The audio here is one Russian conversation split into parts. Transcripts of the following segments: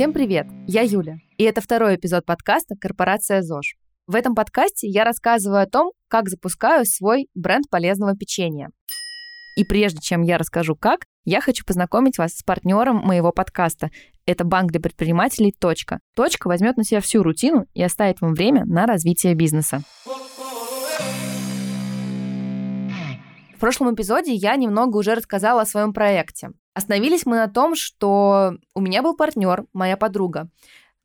Всем привет! Я Юля, и это второй эпизод подкаста «Корпорация ЗОЖ». В этом подкасте я рассказываю о том, как запускаю свой бренд полезного печенья. И прежде чем я расскажу как, я хочу познакомить вас с партнером моего подкаста. Это банк для предпринимателей «Точка». «Точка» возьмет на себя всю рутину и оставит вам время на развитие бизнеса. В прошлом эпизоде я немного уже рассказала о своем проекте. Остановились мы на том, что у меня был партнер, моя подруга,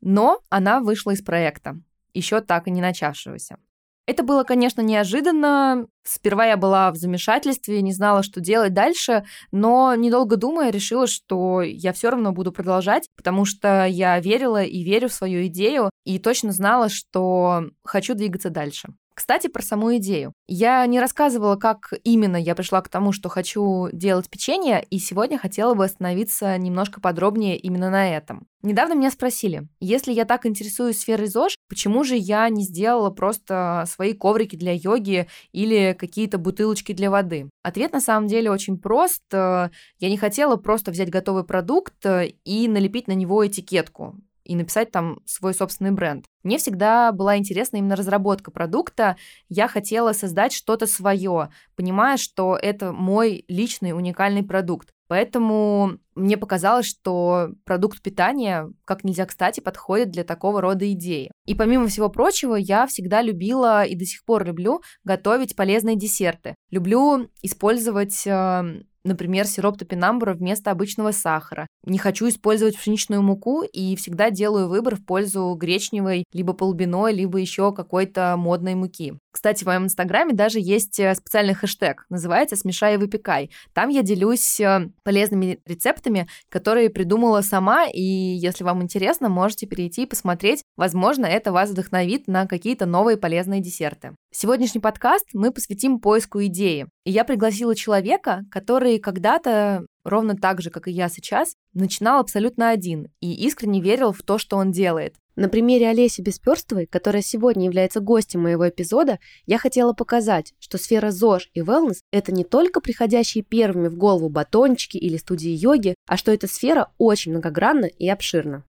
но она вышла из проекта, еще так и не начавшегося. Это было, конечно, неожиданно. Сперва я была в замешательстве, не знала, что делать дальше, но, недолго думая, решила, что я все равно буду продолжать, потому что я верила и верю в свою идею, и точно знала, что хочу двигаться дальше. Кстати, про саму идею. Я не рассказывала, как именно я пришла к тому, что хочу делать печенье, и сегодня хотела бы остановиться немножко подробнее именно на этом. Недавно меня спросили, если я так интересуюсь сферой ЗОЖ, почему же я не сделала просто свои коврики для йоги или какие-то бутылочки для воды? Ответ на самом деле очень прост. Я не хотела просто взять готовый продукт и налепить на него этикетку и написать там свой собственный бренд. Мне всегда была интересна именно разработка продукта. Я хотела создать что-то свое, понимая, что это мой личный уникальный продукт. Поэтому мне показалось, что продукт питания как нельзя кстати подходит для такого рода идеи. И помимо всего прочего, я всегда любила и до сих пор люблю готовить полезные десерты. Люблю использовать эм, например, сироп топинамбура вместо обычного сахара. Не хочу использовать пшеничную муку и всегда делаю выбор в пользу гречневой, либо полбиной, либо еще какой-то модной муки. Кстати, в моем инстаграме даже есть э, специальный хэштег, называется «Смешай и выпекай». Там я делюсь э, полезными рецептами, которые придумала сама, и если вам интересно, можете перейти и посмотреть. Возможно, это вас вдохновит на какие-то новые полезные десерты. Сегодняшний подкаст мы посвятим поиску идеи. И я пригласила человека, который когда-то ровно так же, как и я сейчас, начинал абсолютно один и искренне верил в то, что он делает. На примере Олеси Бесперстовой, которая сегодня является гостем моего эпизода, я хотела показать, что сфера ЗОЖ и wellness – это не только приходящие первыми в голову батончики или студии йоги, а что эта сфера очень многогранна и обширна.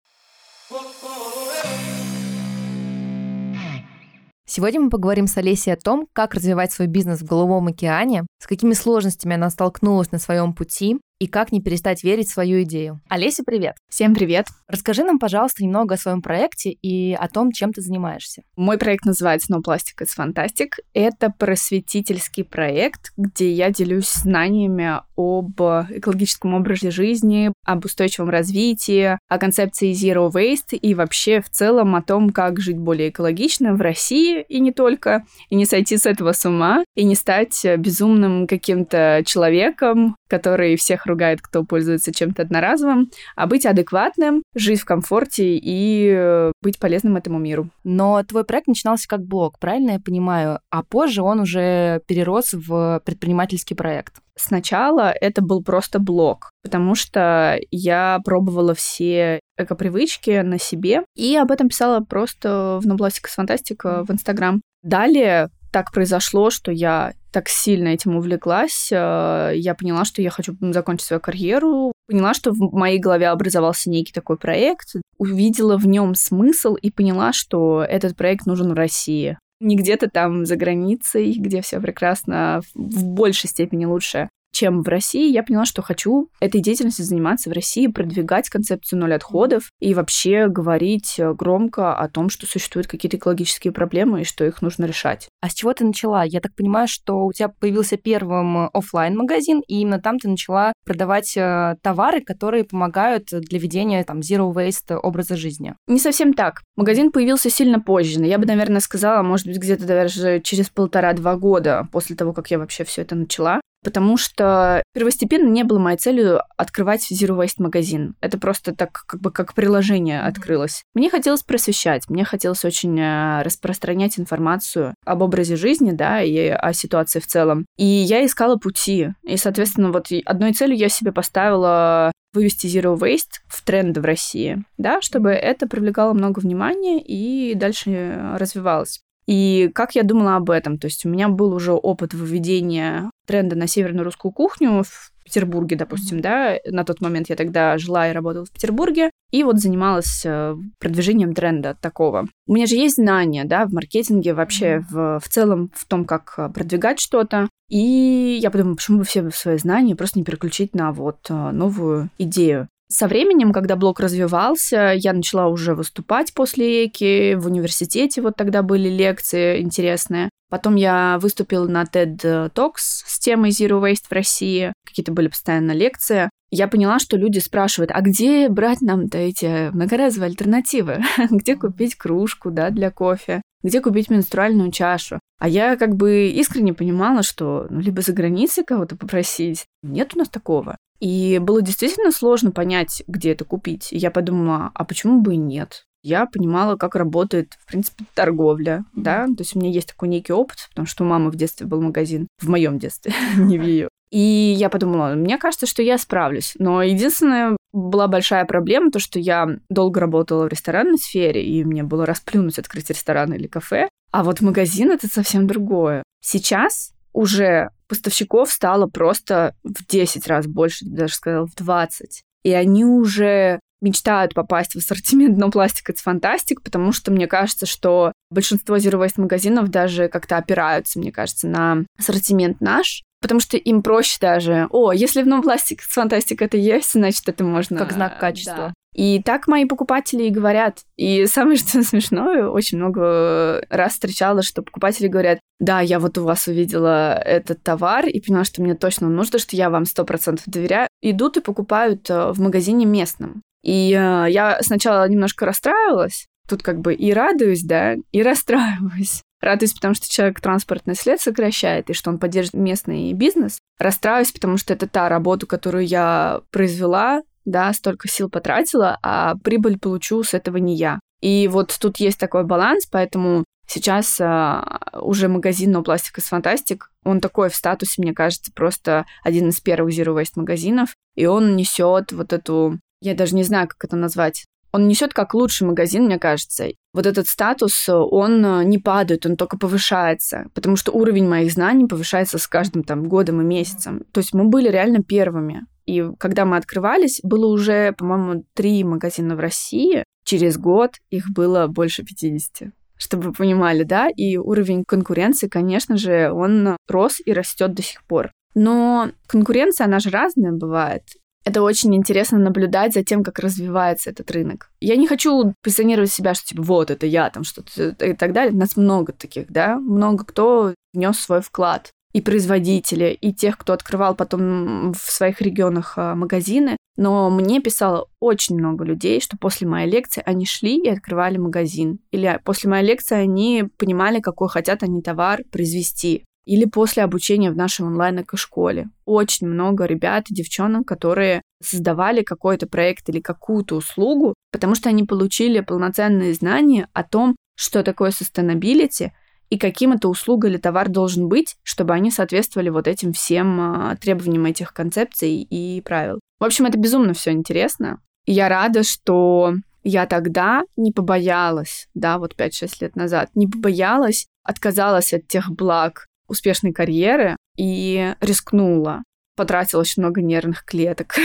Сегодня мы поговорим с Олесей о том, как развивать свой бизнес в Голубом океане, с какими сложностями она столкнулась на своем пути, и как не перестать верить в свою идею. Олеся, привет! Всем привет! Расскажи нам, пожалуйста, немного о своем проекте и о том, чем ты занимаешься. Мой проект называется No Plastic is Fantastic. Это просветительский проект, где я делюсь знаниями об экологическом образе жизни, об устойчивом развитии, о концепции Zero Waste и вообще в целом о том, как жить более экологично в России и не только, и не сойти с этого с ума, и не стать безумным каким-то человеком, который всех ругает, кто пользуется чем-то одноразовым, а быть адекватным, жить в комфорте и э, быть полезным этому миру. Но твой проект начинался как блог, правильно я понимаю? А позже он уже перерос в предпринимательский проект. Сначала это был просто блог, потому что я пробовала все эко-привычки на себе и об этом писала просто в Нобластика с Фантастика в Инстаграм. Далее так произошло, что я так сильно этим увлеклась, э, я поняла, что я хочу закончить свою карьеру, поняла, что в моей голове образовался некий такой проект, увидела в нем смысл и поняла, что этот проект нужен в России. Не где-то там за границей, где все прекрасно, в большей степени лучше, чем в России, я поняла, что хочу этой деятельностью заниматься в России, продвигать концепцию ноль отходов и вообще говорить э, громко о том, что существуют какие-то экологические проблемы и что их нужно решать. А с чего ты начала? Я так понимаю, что у тебя появился первым э, офлайн магазин и именно там ты начала продавать э, товары, которые помогают для ведения там zero waste образа жизни. Не совсем так. Магазин появился сильно позже. Я бы, наверное, сказала, может быть, где-то даже через полтора-два года после того, как я вообще все это начала потому что первостепенно не было моей целью открывать Zero Waste магазин. Это просто так как бы как приложение открылось. Мне хотелось просвещать, мне хотелось очень э, распространять информацию об образе жизни, да, и о ситуации в целом. И я искала пути. И, соответственно, вот одной целью я себе поставила вывести Zero Waste в тренды в России, да, чтобы это привлекало много внимания и дальше развивалось. И как я думала об этом? То есть у меня был уже опыт выведения тренда на северную русскую кухню в Петербурге, допустим, да, на тот момент я тогда жила и работала в Петербурге, и вот занималась э, продвижением тренда такого. У меня же есть знания, да, в маркетинге, вообще в, в целом в том, как э, продвигать что-то. И я подумала, почему бы все свои знания просто не переключить на вот э, новую идею. Со временем, когда блог развивался, я начала уже выступать после ЭКИ. В университете вот тогда были лекции интересные. Потом я выступила на TED Talks с темой Zero Waste в России. Какие-то были постоянно лекции. Я поняла, что люди спрашивают, а где брать нам-то эти многоразовые альтернативы? где купить кружку, да, для кофе? Где купить менструальную чашу? А я как бы искренне понимала, что ну, либо за границей кого-то попросить. Нет у нас такого. И было действительно сложно понять, где это купить. И я подумала, а почему бы и нет? Я понимала, как работает, в принципе, торговля, да, то есть у меня есть такой некий опыт, потому что у мамы в детстве был магазин, в моем детстве, не в ее. И я подумала, мне кажется, что я справлюсь. Но единственная была большая проблема, то, что я долго работала в ресторанной сфере, и мне было расплюнуть открыть ресторан или кафе. А вот магазин — это совсем другое. Сейчас уже поставщиков стало просто в 10 раз больше, даже сказала, в 20. И они уже мечтают попасть в ассортимент но пластик это фантастик, потому что мне кажется, что большинство Zero Waste магазинов даже как-то опираются, мне кажется, на ассортимент наш, потому что им проще даже, о, если в пластик с фантастик это есть, значит, это можно... Как знак качества. Да. И так мои покупатели и говорят. И самое что смешное, очень много раз встречала, что покупатели говорят, да, я вот у вас увидела этот товар и поняла, что мне точно нужно, что я вам сто процентов доверяю. Идут и покупают э, в магазине местном. И э, я сначала немножко расстраивалась, тут как бы и радуюсь, да, и расстраиваюсь. Радуюсь, потому что человек транспортный след сокращает, и что он поддерживает местный бизнес. Расстраиваюсь, потому что это та работа, которую я произвела, да, столько сил потратила, а прибыль получу с этого не я. И вот тут есть такой баланс, поэтому сейчас а, уже магазин No Plastic is Fantastic, он такой в статусе, мне кажется, просто один из первых Zero Waste магазинов, и он несет вот эту, я даже не знаю, как это назвать, он несет как лучший магазин, мне кажется. Вот этот статус, он не падает, он только повышается, потому что уровень моих знаний повышается с каждым там годом и месяцем. То есть мы были реально первыми. И когда мы открывались, было уже, по-моему, три магазина в России. Через год их было больше 50 чтобы вы понимали, да, и уровень конкуренции, конечно же, он рос и растет до сих пор. Но конкуренция, она же разная бывает. Это очень интересно наблюдать за тем, как развивается этот рынок. Я не хочу позиционировать себя, что типа вот это я там что-то и так далее. Нас много таких, да, много кто внес свой вклад и производители, и тех, кто открывал потом в своих регионах а, магазины. Но мне писало очень много людей, что после моей лекции они шли и открывали магазин. Или после моей лекции они понимали, какой хотят они товар произвести. Или после обучения в нашей онлайн-эко-школе. Очень много ребят и девчонок, которые создавали какой-то проект или какую-то услугу, потому что они получили полноценные знания о том, что такое sustainability — и каким эта услуга или товар должен быть, чтобы они соответствовали вот этим всем а, требованиям этих концепций и правил. В общем, это безумно все интересно. Я рада, что я тогда не побоялась, да, вот 5-6 лет назад, не побоялась, отказалась от тех благ успешной карьеры и рискнула. Потратила очень много нервных клеток.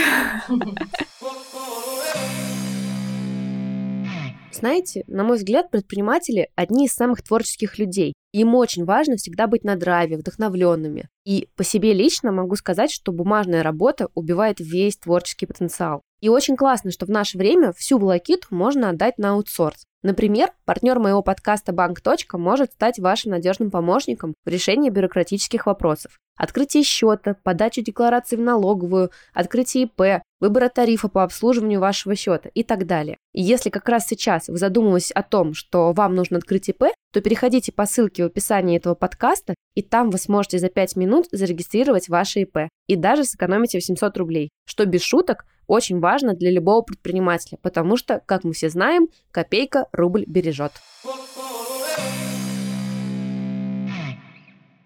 Знаете, на мой взгляд, предприниматели – одни из самых творческих людей. Им очень важно всегда быть на драйве, вдохновленными. И по себе лично могу сказать, что бумажная работа убивает весь творческий потенциал. И очень классно, что в наше время всю волокиту можно отдать на аутсорс. Например, партнер моего подкаста Банк. может стать вашим надежным помощником в решении бюрократических вопросов. Открытие счета, подачу декларации в налоговую, открытие ИП, выбора тарифа по обслуживанию вашего счета и так далее. И если как раз сейчас вы задумываетесь о том, что вам нужно открыть ИП, то переходите по ссылке в описании этого подкаста, и там вы сможете за 5 минут зарегистрировать ваше ИП и даже сэкономите 800 рублей, что без шуток очень важно для любого предпринимателя, потому что, как мы все знаем, копейка рубль бережет.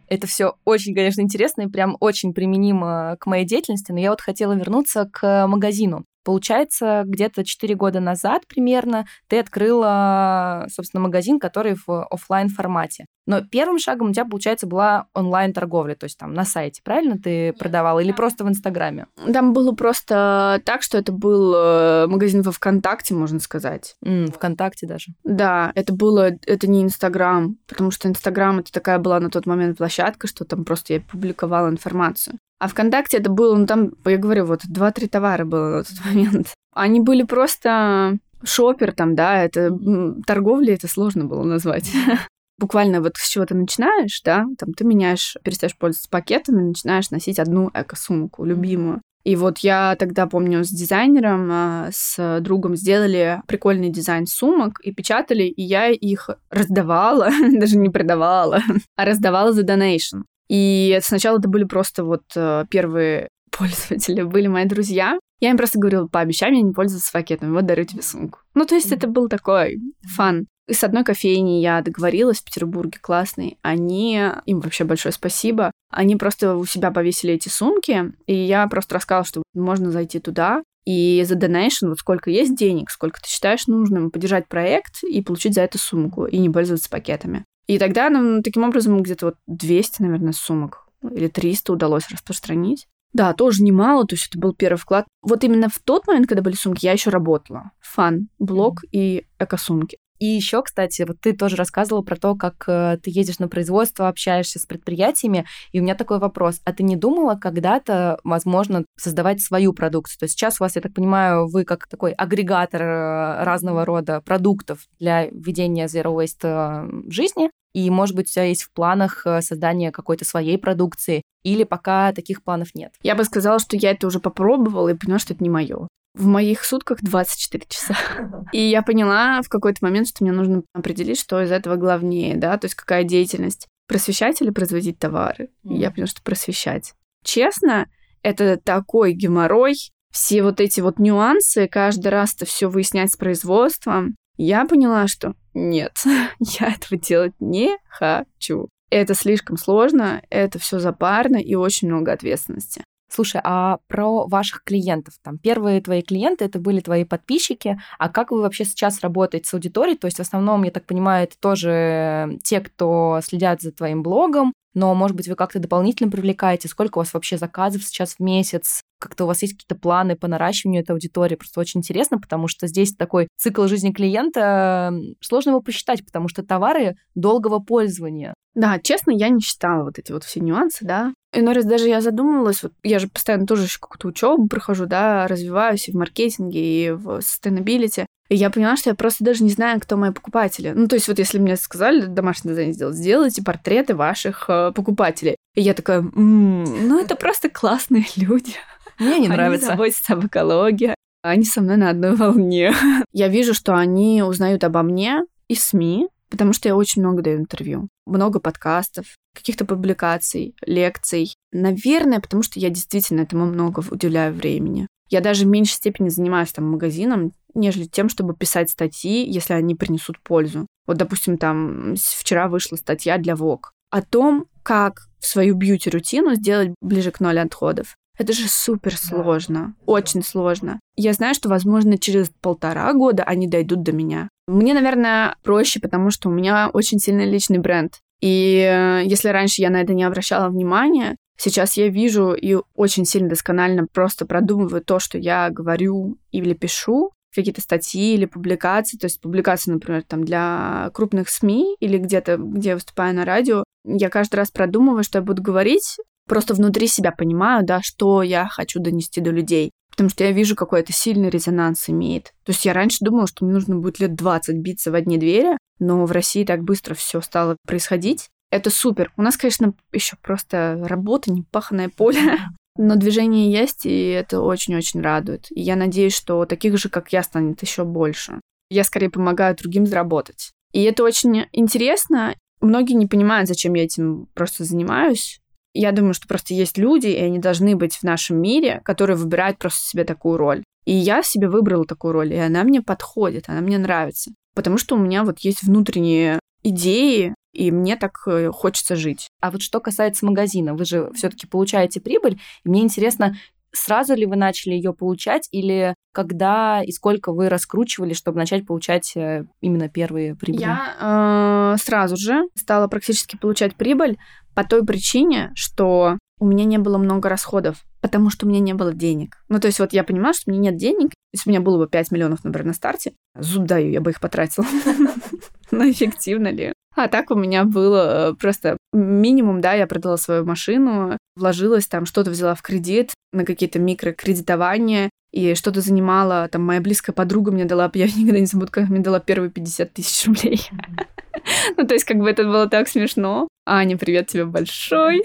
Это все очень, конечно, интересно и прям очень применимо к моей деятельности, но я вот хотела вернуться к магазину. Получается, где-то 4 года назад примерно ты открыла, собственно, магазин, который в офлайн формате. Но первым шагом у тебя, получается, была онлайн-торговля, то есть там на сайте, правильно ты продавала, или просто в Инстаграме? Там было просто так, что это был э, магазин во ВКонтакте, можно сказать. Mm, ВКонтакте даже. Да, это было, это не Инстаграм, потому что Инстаграм это такая была на тот момент площадка, что там просто я публиковала информацию. А ВКонтакте это было, ну там, я говорю, вот два-три товара было на тот момент. Они были просто шопер там, да, это торговля, это сложно было назвать. Буквально вот с чего ты начинаешь, да, там ты меняешь, перестаешь пользоваться пакетами, начинаешь носить одну эко-сумку, любимую. И вот я тогда, помню, с дизайнером, а, с другом сделали прикольный дизайн сумок и печатали, и я их раздавала, даже не продавала, а раздавала за донейшн. И сначала это были просто вот э, первые пользователи, были мои друзья. Я им просто говорила, пообещай мне не пользоваться пакетами, вот дарю тебе сумку. Ну, то есть это был такой фан. И с одной кофейней я договорилась в Петербурге, классный. Они, им вообще большое спасибо, они просто у себя повесили эти сумки, и я просто рассказала, что можно зайти туда, и за donation, вот сколько есть денег, сколько ты считаешь нужным, поддержать проект и получить за это сумку, и не пользоваться пакетами. И тогда нам таким образом где-то вот 200, наверное, сумок или 300 удалось распространить. Да, тоже немало, то есть это был первый вклад. Вот именно в тот момент, когда были сумки, я еще работала. Фан, блог mm-hmm. и эко-сумки. И еще, кстати, вот ты тоже рассказывала про то, как э, ты ездишь на производство, общаешься с предприятиями, и у меня такой вопрос. А ты не думала когда-то, возможно, создавать свою продукцию? То есть сейчас у вас, я так понимаю, вы как такой агрегатор э, разного рода продуктов для ведения Zero Waste э, в жизни, и, может быть, у тебя есть в планах создание какой-то своей продукции, или пока таких планов нет? Я бы сказала, что я это уже попробовала и поняла, что это не мое в моих сутках 24 часа. И я поняла в какой-то момент, что мне нужно определить, что из этого главнее, да, то есть какая деятельность. Просвещать или производить товары? И я поняла, что просвещать. Честно, это такой геморрой, все вот эти вот нюансы, каждый раз это все выяснять с производством. Я поняла, что нет, я этого делать не хочу. Это слишком сложно, это все запарно и очень много ответственности. Слушай, а про ваших клиентов? Там первые твои клиенты это были твои подписчики. А как вы вообще сейчас работаете с аудиторией? То есть в основном, я так понимаю, это тоже те, кто следят за твоим блогом, но, может быть, вы как-то дополнительно привлекаете? Сколько у вас вообще заказов сейчас в месяц? Как-то у вас есть какие-то планы по наращиванию этой аудитории? Просто очень интересно, потому что здесь такой цикл жизни клиента, сложно его посчитать, потому что товары долгого пользования. Да, честно, я не считала вот эти вот все нюансы, да. Иной раз даже я задумывалась, вот я же постоянно тоже еще какую-то учебу прохожу, да, развиваюсь и в маркетинге, и в sustainability. И я поняла, что я просто даже не знаю, кто мои покупатели. Ну, то есть вот если мне сказали домашний дизайн сделать, сделайте портреты ваших э, покупателей. И я такая, м-м, ну это просто классные люди. Мне не нравится. Они заботятся об экологии. Они со мной на одной волне. Я вижу, что они узнают обо мне из СМИ, потому что я очень много даю интервью. Много подкастов, каких-то публикаций, лекций. Наверное, потому что я действительно этому много уделяю времени. Я даже в меньшей степени занимаюсь там магазином, нежели тем, чтобы писать статьи, если они принесут пользу. Вот, допустим, там вчера вышла статья для Vogue о том, как свою бьюти-рутину сделать ближе к ноль отходов. Это же супер сложно, да. очень сложно. Я знаю, что, возможно, через полтора года они дойдут до меня. Мне, наверное, проще, потому что у меня очень сильный личный бренд. И э, если раньше я на это не обращала внимания, сейчас я вижу и очень сильно досконально просто продумываю то, что я говорю или пишу, какие-то статьи или публикации, то есть публикации, например, там для крупных СМИ или где-то, где я выступаю на радио, я каждый раз продумываю, что я буду говорить, просто внутри себя понимаю, да, что я хочу донести до людей потому что я вижу, какой это сильный резонанс имеет. То есть я раньше думала, что мне нужно будет лет 20 биться в одни двери, но в России так быстро все стало происходить. Это супер. У нас, конечно, еще просто работа, непаханное поле, но движение есть, и это очень-очень радует. И я надеюсь, что таких же, как я, станет еще больше. Я скорее помогаю другим заработать. И это очень интересно. Многие не понимают, зачем я этим просто занимаюсь. Я думаю, что просто есть люди, и они должны быть в нашем мире, которые выбирают просто себе такую роль. И я себе выбрала такую роль, и она мне подходит, она мне нравится. Потому что у меня вот есть внутренние идеи, и мне так э, хочется жить. А вот что касается магазина, вы же все-таки получаете прибыль, мне интересно, Сразу ли вы начали ее получать или когда и сколько вы раскручивали, чтобы начать получать э, именно первые прибыли? Я э, сразу же стала практически получать прибыль по той причине, что у меня не было много расходов, потому что у меня не было денег. Ну, то есть вот я понимала, что у меня нет денег. Если у меня было бы 5 миллионов, например, на старте, зуб даю, я бы их потратила. Но эффективно ли? А так у меня было э, просто минимум, да, я продала свою машину, вложилась там, что-то взяла в кредит на какие-то микрокредитования, и что-то занимала, там, моя близкая подруга мне дала, я никогда не забуду, как мне дала первые 50 тысяч рублей. Ну, то есть, как бы это было так смешно. Аня, привет тебе большой.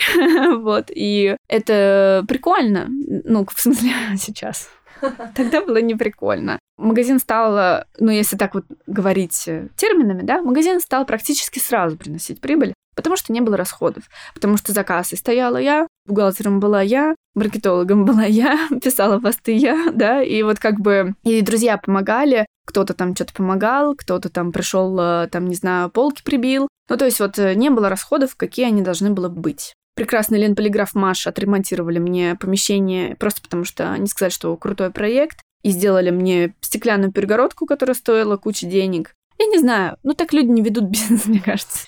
Вот, и это прикольно. Ну, в смысле, сейчас. Тогда было не прикольно. Магазин стал, ну, если так вот говорить терминами, да, магазин стал практически сразу приносить прибыль, потому что не было расходов, потому что за кассой стояла я, бухгалтером была я, маркетологом была я, писала посты я, да, и вот как бы и друзья помогали, кто-то там что-то помогал, кто-то там пришел, э, там, не знаю, полки прибил. Ну, то есть вот э, не было расходов, какие они должны было быть прекрасный Ленполиграф Маш отремонтировали мне помещение просто потому, что они сказали, что крутой проект, и сделали мне стеклянную перегородку, которая стоила кучу денег. Я не знаю, ну так люди не ведут бизнес, мне кажется.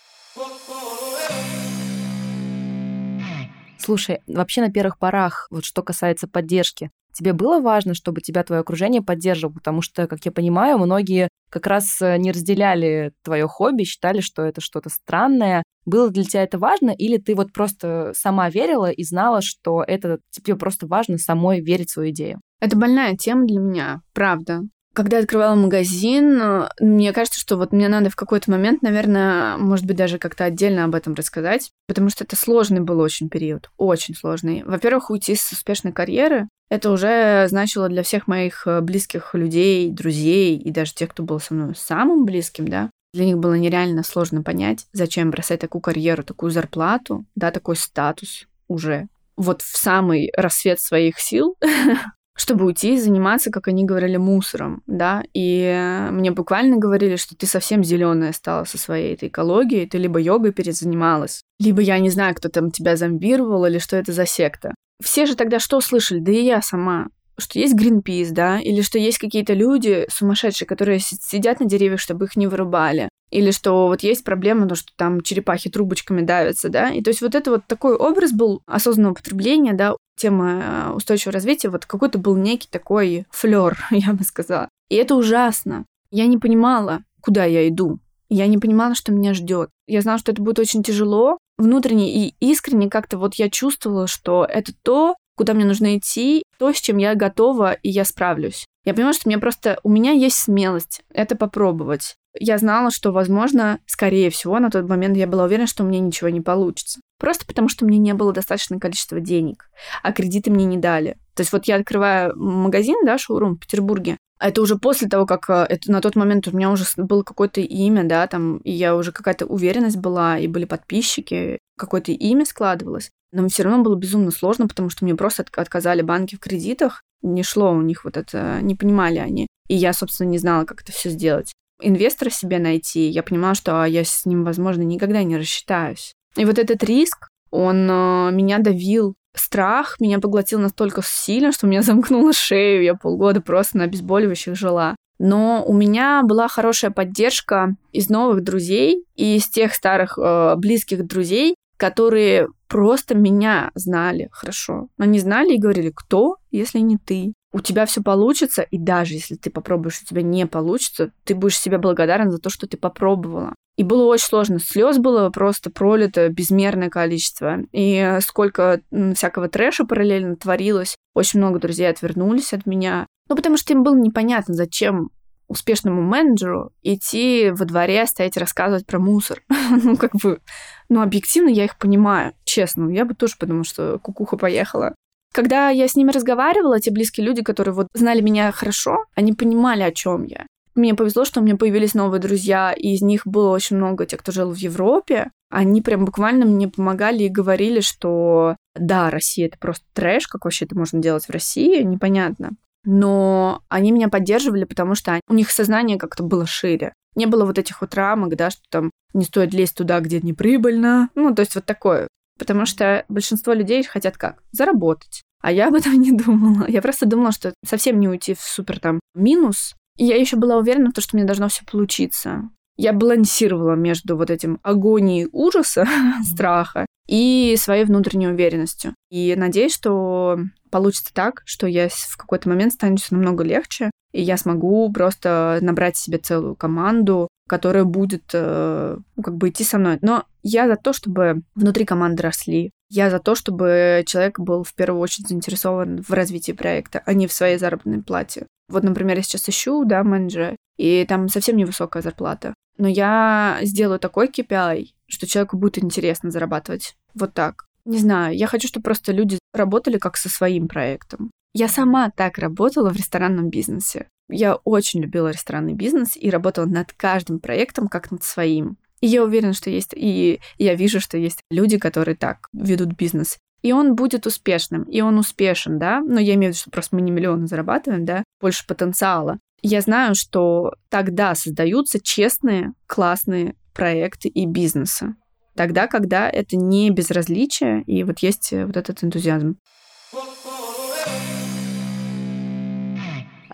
Слушай, вообще на первых порах, вот что касается поддержки, тебе было важно, чтобы тебя твое окружение поддерживало, потому что, как я понимаю, многие как раз э, не разделяли твое хобби, считали, что это что-то странное. Было для тебя это важно, или ты вот просто сама верила и знала, что это тебе просто важно самой верить в свою идею? Это больная тема для меня, правда. Когда я открывала магазин, э, мне кажется, что вот мне надо в какой-то момент, наверное, может быть, даже как-то отдельно об этом рассказать, потому что это сложный был очень период, очень сложный. Во-первых, уйти с успешной карьеры, это уже значило для всех моих э, близких людей, друзей и даже тех, кто был со мной самым близким, да, для них было нереально сложно понять, зачем бросать такую карьеру, такую зарплату, да, такой статус уже. Вот в самый рассвет своих сил чтобы уйти и заниматься, как они говорили, мусором, да, и мне буквально говорили, что ты совсем зеленая стала со своей этой экологией, ты либо йогой перезанималась, либо я не знаю, кто там тебя зомбировал или что это за секта. Все же тогда что слышали? Да и я сама что есть Greenpeace, да, или что есть какие-то люди сумасшедшие, которые сидят на деревьях, чтобы их не вырубали, или что вот есть проблема, то, что там черепахи трубочками давятся, да, и то есть вот это вот такой образ был осознанного потребления, да, тема э, устойчивого развития, вот какой-то был некий такой флер, я бы сказала. И это ужасно. Я не понимала, куда я иду. Я не понимала, что меня ждет. Я знала, что это будет очень тяжело. Внутренне и искренне как-то вот я чувствовала, что это то, куда мне нужно идти, то, с чем я готова, и я справлюсь. Я понимаю, что мне просто... У меня есть смелость это попробовать. Я знала, что, возможно, скорее всего, на тот момент я была уверена, что у меня ничего не получится. Просто потому, что мне не было достаточное количество денег, а кредиты мне не дали. То есть вот я открываю магазин, да, шоурум в Петербурге, а это уже после того, как э, это, на тот момент у меня уже было какое-то имя, да, там, и я уже какая-то уверенность была, и были подписчики, какое-то имя складывалось. Но все равно было безумно сложно, потому что мне просто отказали банки в кредитах, не шло у них вот это, не понимали они. И я, собственно, не знала, как это все сделать. Инвестора себе найти, я понимала, что а, я с ним, возможно, никогда не рассчитаюсь. И вот этот риск, он э, меня давил. Страх меня поглотил настолько сильно, что меня замкнуло шею. Я полгода просто на обезболивающих жила. Но у меня была хорошая поддержка из новых друзей и из тех старых э, близких друзей, которые просто меня знали хорошо. Они знали и говорили, кто, если не ты? У тебя все получится, и даже если ты попробуешь, у тебя не получится, ты будешь себе благодарен за то, что ты попробовала. И было очень сложно. Слез было просто пролито безмерное количество. И сколько всякого трэша параллельно творилось. Очень много друзей отвернулись от меня. Ну, потому что им было непонятно, зачем успешному менеджеру идти во дворе, стоять рассказывать про мусор. ну, как бы, ну, объективно я их понимаю, честно. Я бы тоже подумала, что кукуха поехала. Когда я с ними разговаривала, те близкие люди, которые вот знали меня хорошо, они понимали, о чем я. Мне повезло, что у меня появились новые друзья, и из них было очень много тех, кто жил в Европе. Они прям буквально мне помогали и говорили, что да, Россия это просто трэш, как вообще это можно делать в России, непонятно но они меня поддерживали, потому что у них сознание как-то было шире. Не было вот этих вот рамок, да, что там не стоит лезть туда, где не прибыльно. Ну, то есть вот такое. Потому что большинство людей хотят как? Заработать. А я об этом не думала. Я просто думала, что совсем не уйти в супер там минус. И я еще была уверена в том, что мне должно все получиться. Я балансировала между вот этим агонией ужаса, страха и своей внутренней уверенностью. И надеюсь, что получится так, что я в какой-то момент станет намного легче, и я смогу просто набрать себе целую команду, которая будет э, ну, как бы идти со мной. Но я за то, чтобы внутри команды росли. Я за то, чтобы человек был в первую очередь заинтересован в развитии проекта, а не в своей заработной плате. Вот, например, я сейчас ищу, да, менеджера, и там совсем невысокая зарплата. Но я сделаю такой KPI, что человеку будет интересно зарабатывать. Вот так. Не знаю, я хочу, чтобы просто люди работали как со своим проектом. Я сама так работала в ресторанном бизнесе. Я очень любила ресторанный бизнес и работала над каждым проектом как над своим. И я уверена, что есть, и я вижу, что есть люди, которые так ведут бизнес. И он будет успешным, и он успешен, да, но я имею в виду, что просто мы не миллионы зарабатываем, да, больше потенциала. Я знаю, что тогда создаются честные, классные проекты и бизнесы тогда, когда это не безразличие, и вот есть э, вот этот энтузиазм.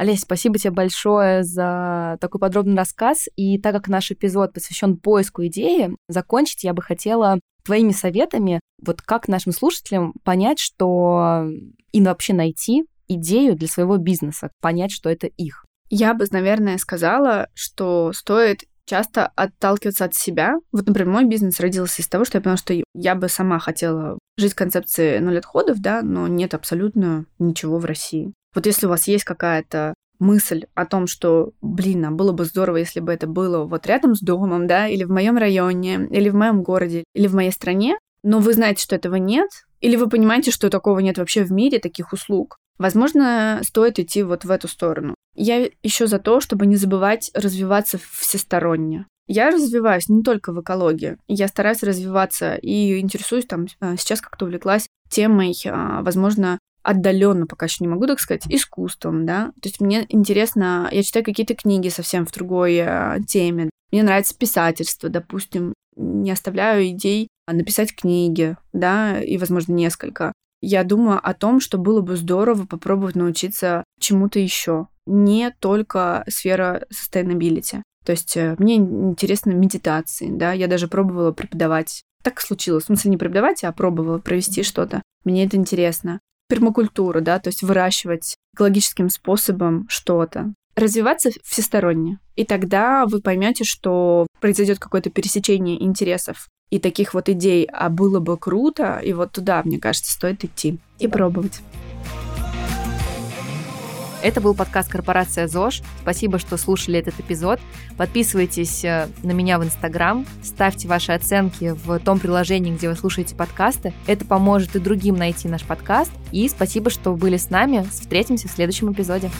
Олесь, спасибо тебе большое за такой подробный рассказ. И так как наш эпизод посвящен поиску идеи, закончить я бы хотела твоими советами, вот как нашим слушателям понять, что им вообще найти идею для своего бизнеса, понять, что это их. Я бы, наверное, сказала, что стоит часто отталкиваться от себя. Вот, например, мой бизнес родился из того, что я поняла, что я бы сама хотела жить в концепции ноль отходов, да, но нет абсолютно ничего в России. Вот если у вас есть какая-то мысль о том, что, блин, а было бы здорово, если бы это было вот рядом с домом, да, или в моем районе, или в моем городе, или в моей стране, но вы знаете, что этого нет, или вы понимаете, что такого нет вообще в мире, таких услуг, возможно, стоит идти вот в эту сторону. Я еще за то, чтобы не забывать развиваться всесторонне. Я развиваюсь не только в экологии. Я стараюсь развиваться и интересуюсь там а, сейчас как-то увлеклась темой, а, возможно, отдаленно, пока еще не могу так сказать, искусством, да. То есть мне интересно, я читаю какие-то книги совсем в другой а, теме. Мне нравится писательство, допустим. Не оставляю идей написать книги, да, и, возможно, несколько я думаю о том, что было бы здорово попробовать научиться чему-то еще, не только сфера sustainability. То есть э, мне интересно медитации, да, я даже пробовала преподавать. Так случилось, в смысле не преподавать, а пробовала провести что-то. Мне это интересно. Пермакультура, да, то есть выращивать экологическим способом что-то. Развиваться всесторонне. И тогда вы поймете, что произойдет какое-то пересечение интересов и таких вот идей, а было бы круто, и вот туда, мне кажется, стоит идти и пробовать. Это был подкаст «Корпорация ЗОЖ». Спасибо, что слушали этот эпизод. Подписывайтесь э, на меня в Инстаграм, ставьте ваши оценки в том приложении, где вы слушаете подкасты. Это поможет и другим найти наш подкаст. И спасибо, что были с нами. Встретимся в следующем эпизоде.